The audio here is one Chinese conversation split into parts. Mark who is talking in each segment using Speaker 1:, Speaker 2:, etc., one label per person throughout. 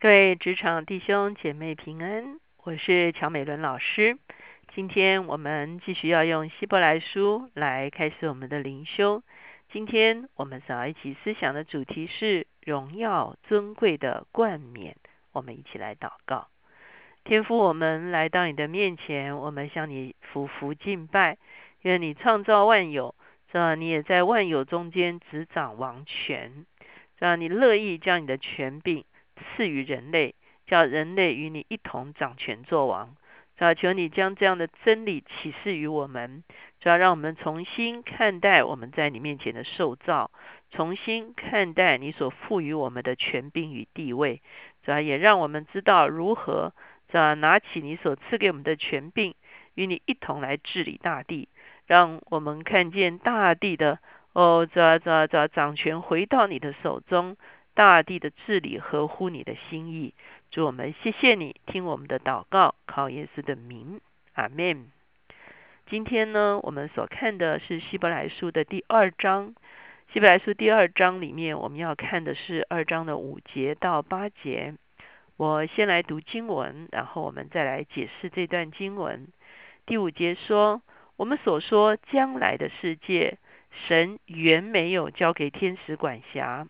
Speaker 1: 各位职场弟兄姐妹平安，我是乔美伦老师。今天我们继续要用希伯来书来开始我们的灵修。今天我们所要一起思想的主题是荣耀尊贵的冠冕。我们一起来祷告，天父，我们来到你的面前，我们向你俯伏敬拜，愿你创造万有，是吧？你也在万有中间执掌王权，是吧？你乐意将你的权柄。赐予人类，叫人类与你一同掌权作王。主要求你将这样的真理启示于我们，主要让我们重新看待我们在你面前的受造，重新看待你所赋予我们的权柄与地位。主要也让我们知道如何，主要拿起你所赐给我们的权柄，与你一同来治理大地，让我们看见大地的哦，主要主要主要掌权回到你的手中。大地的治理合乎你的心意，主我们谢谢你听我们的祷告，靠耶稣的名，阿门。今天呢，我们所看的是希伯来书的第二章。希伯来书第二章里面，我们要看的是二章的五节到八节。我先来读经文，然后我们再来解释这段经文。第五节说：“我们所说将来的世界，神原没有交给天使管辖。”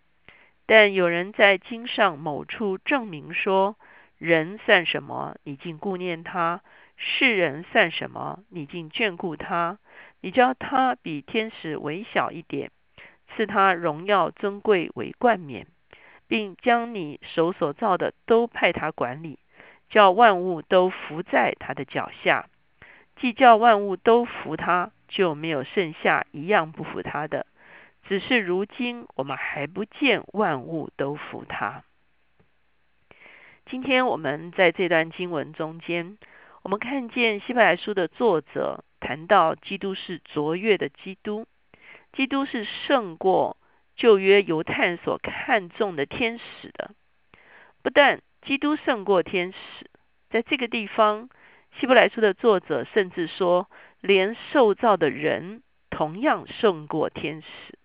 Speaker 1: 但有人在经上某处证明说：“人算什么？你竟顾念他；世人算什么？你竟眷顾他？你叫他比天使微小一点，赐他荣耀尊贵为冠冕，并将你手所造的都派他管理，叫万物都伏在他的脚下。既叫万物都服他，就没有剩下一样不服他的。”只是如今我们还不见万物都服他。今天我们在这段经文中间，我们看见希伯来书的作者谈到基督是卓越的基督，基督是胜过旧约犹太所看重的天使的。不但基督胜过天使，在这个地方，希伯来书的作者甚至说，连受造的人同样胜过天使。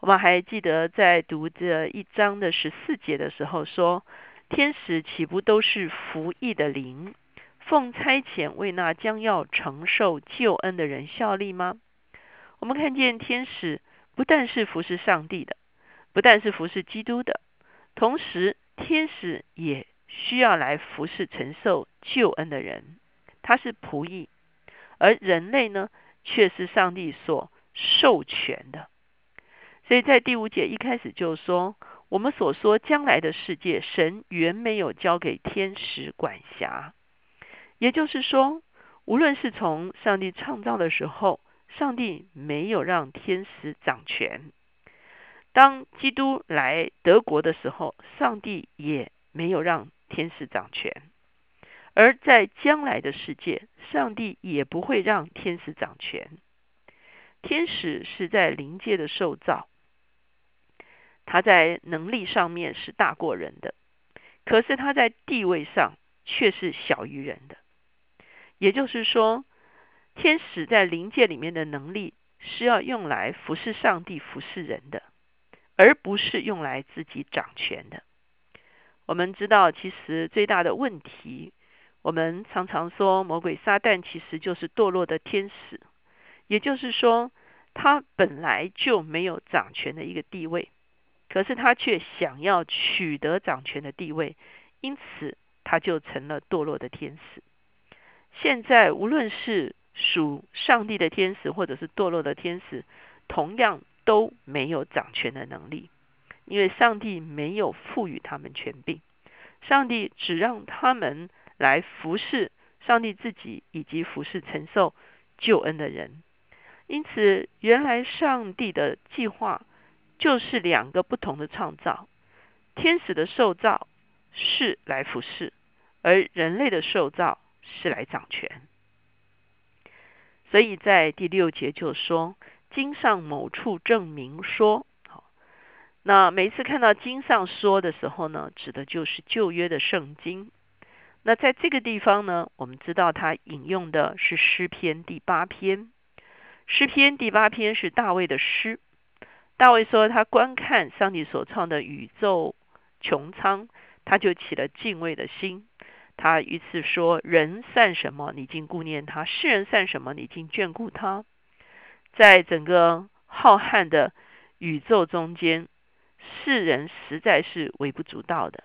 Speaker 1: 我们还记得在读这一章的十四节的时候说，天使岂不都是服役的灵，奉差遣为那将要承受救恩的人效力吗？我们看见天使不但是服侍上帝的，不但是服侍基督的，同时天使也需要来服侍承受救恩的人，他是仆役，而人类呢，却是上帝所授权的。所以在第五节一开始就说，我们所说将来的世界，神原没有交给天使管辖。也就是说，无论是从上帝创造的时候，上帝没有让天使掌权；当基督来德国的时候，上帝也没有让天使掌权。而在将来的世界，上帝也不会让天使掌权。天使是在灵界的受造。他在能力上面是大过人的，可是他在地位上却是小于人的。也就是说，天使在灵界里面的能力是要用来服侍上帝、服侍人的，而不是用来自己掌权的。我们知道，其实最大的问题，我们常常说魔鬼撒旦其实就是堕落的天使，也就是说，他本来就没有掌权的一个地位。可是他却想要取得掌权的地位，因此他就成了堕落的天使。现在无论是属上帝的天使，或者是堕落的天使，同样都没有掌权的能力，因为上帝没有赋予他们权柄。上帝只让他们来服侍上帝自己，以及服侍承受救恩的人。因此，原来上帝的计划。就是两个不同的创造，天使的受造是来服侍，而人类的受造是来掌权。所以在第六节就说，经上某处证明说，好，那每次看到经上说的时候呢，指的就是旧约的圣经。那在这个地方呢，我们知道他引用的是诗篇第八篇，诗篇第八篇是大卫的诗。大卫说：“他观看上帝所创的宇宙穹苍，他就起了敬畏的心。他于是说：“人算什么？你竟顾念他；世人算什么？你竟眷顾他？”在整个浩瀚的宇宙中间，世人实在是微不足道的。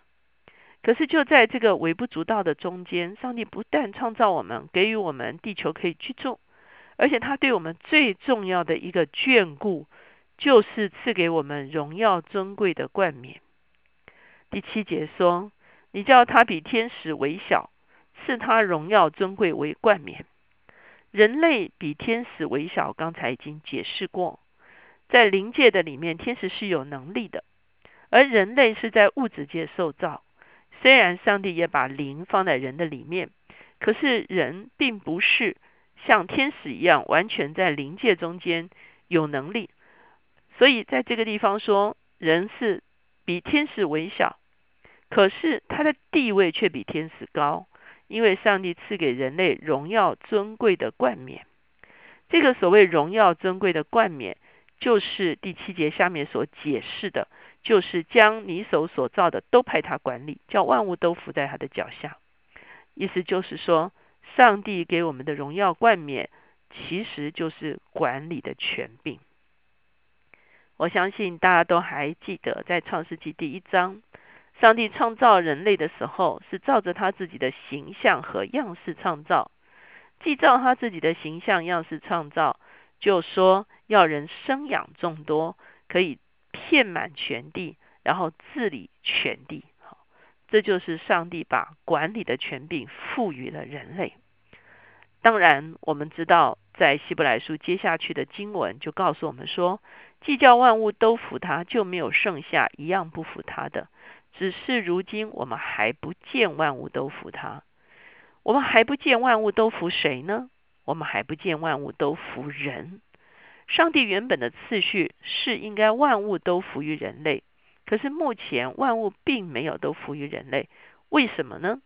Speaker 1: 可是就在这个微不足道的中间，上帝不但创造我们，给予我们地球可以居住，而且他对我们最重要的一个眷顾，就是赐给我们荣耀尊贵的冠冕。第七节说：“你叫他比天使为小，赐他荣耀尊贵为冠冕。”人类比天使微小，刚才已经解释过，在灵界的里面，天使是有能力的，而人类是在物质界受造。虽然上帝也把灵放在人的里面，可是人并不是像天使一样完全在灵界中间有能力。所以在这个地方说，人是比天使微小，可是他的地位却比天使高。因为上帝赐给人类荣耀尊贵的冠冕，这个所谓荣耀尊贵的冠冕，就是第七节下面所解释的，就是将你手所造的都派他管理，叫万物都伏在他的脚下。意思就是说，上帝给我们的荣耀冠冕，其实就是管理的权柄。我相信大家都还记得，在创世纪第一章。上帝创造人类的时候，是照着他自己的形象和样式创造。既照他自己的形象样式创造，就说要人生养众多，可以遍满全地，然后治理全地。好，这就是上帝把管理的权柄赋予了人类。当然，我们知道，在希伯来书接下去的经文就告诉我们说，既叫万物都服他，就没有剩下一样不服他的。只是如今我们还不见万物都服他，我们还不见万物都服谁呢？我们还不见万物都服人。上帝原本的次序是应该万物都服于人类，可是目前万物并没有都服于人类，为什么呢？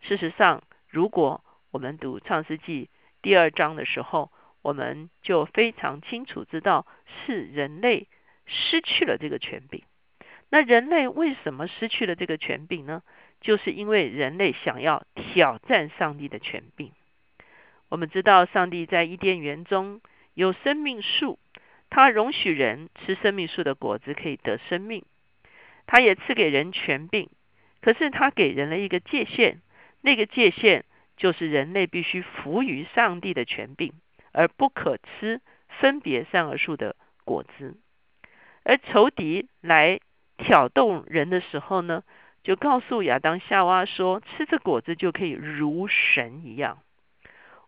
Speaker 1: 事实上，如果我们读创世纪第二章的时候，我们就非常清楚知道是人类失去了这个权柄。那人类为什么失去了这个权柄呢？就是因为人类想要挑战上帝的权柄。我们知道，上帝在伊甸园中有生命树，他容许人吃生命树的果子可以得生命，他也赐给人权柄。可是他给人了一个界限，那个界限就是人类必须服于上帝的权柄，而不可吃分别善恶树的果子。而仇敌来。挑动人的时候呢，就告诉亚当夏娃说：“吃这果子就可以如神一样。”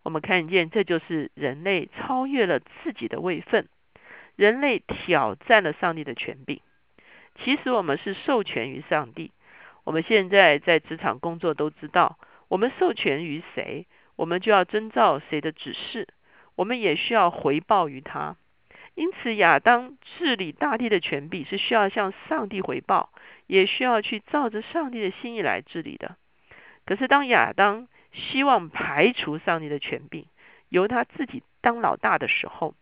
Speaker 1: 我们看见，这就是人类超越了自己的位分，人类挑战了上帝的权柄。其实我们是授权于上帝。我们现在在职场工作都知道，我们授权于谁，我们就要遵照谁的指示，我们也需要回报于他。因此，亚当治理大地的权柄是需要向上帝回报，也需要去照着上帝的心意来治理的。可是，当亚当希望排除上帝的权柄，由他自己当老大的时候，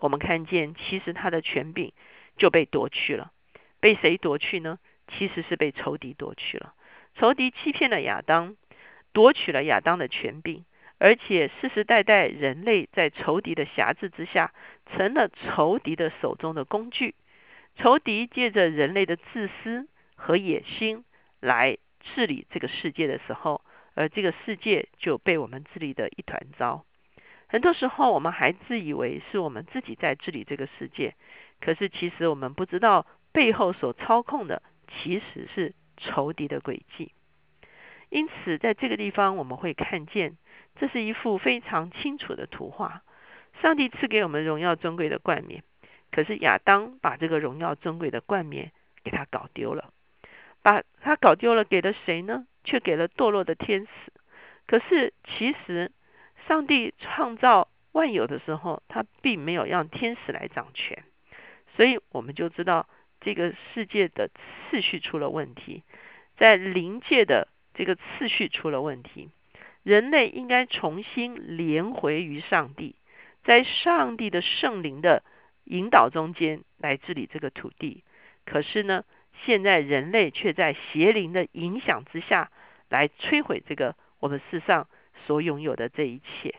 Speaker 1: 我们看见其实他的权柄就被夺去了。被谁夺去呢？其实是被仇敌夺去了。仇敌欺骗了亚当，夺取了亚当的权柄。而且世世代代人类在仇敌的辖制之下，成了仇敌的手中的工具。仇敌借着人类的自私和野心来治理这个世界的时候，而这个世界就被我们治理的一团糟。很多时候，我们还自以为是我们自己在治理这个世界，可是其实我们不知道背后所操控的其实是仇敌的诡计。因此，在这个地方我们会看见。这是一幅非常清楚的图画。上帝赐给我们荣耀尊贵的冠冕，可是亚当把这个荣耀尊贵的冠冕给他搞丢了，把他搞丢了，给了谁呢？却给了堕落的天使。可是其实上帝创造万有的时候，他并没有让天使来掌权，所以我们就知道这个世界的次序出了问题，在灵界的这个次序出了问题。人类应该重新连回于上帝，在上帝的圣灵的引导中间来治理这个土地。可是呢，现在人类却在邪灵的影响之下来摧毁这个我们世上所拥有的这一切。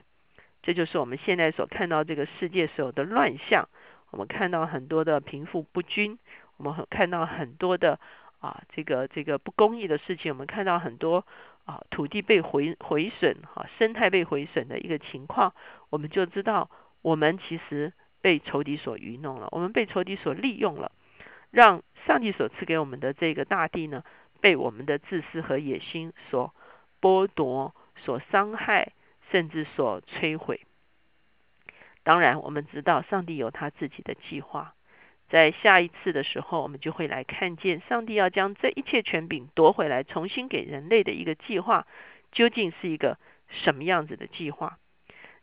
Speaker 1: 这就是我们现在所看到这个世界所有的乱象。我们看到很多的贫富不均，我们看到很多的啊这个这个不公义的事情，我们看到很多啊土地被毁毁损，哈生态被毁损的一个情况，我们就知道我们其实被仇敌所愚弄了，我们被仇敌所利用了，让上帝所赐给我们的这个大地呢，被我们的自私和野心所剥夺、所伤害。甚至所摧毁。当然，我们知道上帝有他自己的计划。在下一次的时候，我们就会来看见上帝要将这一切权柄夺回来，重新给人类的一个计划，究竟是一个什么样子的计划？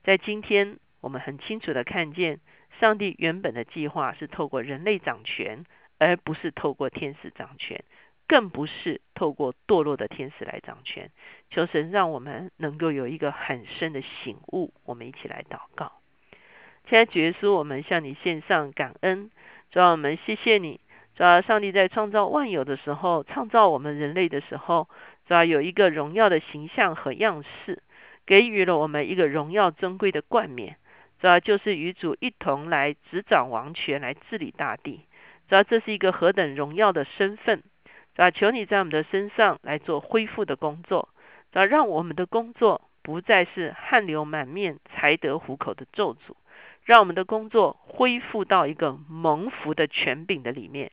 Speaker 1: 在今天，我们很清楚的看见，上帝原本的计划是透过人类掌权，而不是透过天使掌权。更不是透过堕落的天使来掌权。求神让我们能够有一个很深的醒悟。我们一起来祷告。亲爱的主耶稣，我们向你献上感恩，主要我们谢谢你。主要上帝在创造万有的时候，创造我们人类的时候，主要有一个荣耀的形象和样式，给予了我们一个荣耀尊贵的冠冕。主要就是与主一同来执掌王权，来治理大地。主要这是一个何等荣耀的身份。主要！求你在我们的身上来做恢复的工作，主要，让我们的工作不再是汗流满面才得糊口的咒诅，让我们的工作恢复到一个蒙福的权柄的里面，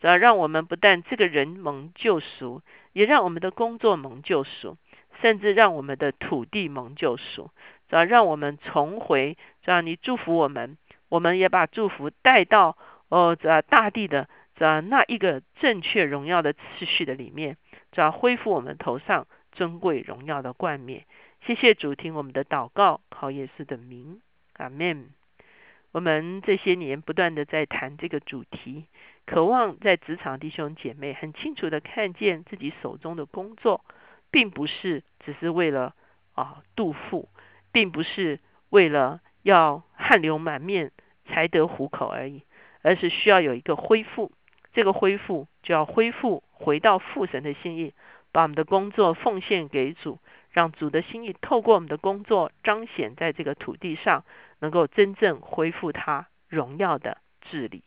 Speaker 1: 啊，让我们不但这个人蒙救赎，也让我们的工作蒙救赎，甚至让我们的土地蒙救赎，啊，让我们重回，让你祝福我们，我们也把祝福带到哦，这大地的。在那一个正确荣耀的次序的里面，要恢复我们头上尊贵荣耀的冠冕。谢谢主，听我们的祷告，靠耶稣的名，阿门。我们这些年不断的在谈这个主题，渴望在职场弟兄姐妹很清楚的看见自己手中的工作，并不是只是为了啊度富，并不是为了要汗流满面才得糊口而已，而是需要有一个恢复。这个恢复就要恢复回到父神的心意，把我们的工作奉献给主，让主的心意透过我们的工作彰显在这个土地上，能够真正恢复他荣耀的治理。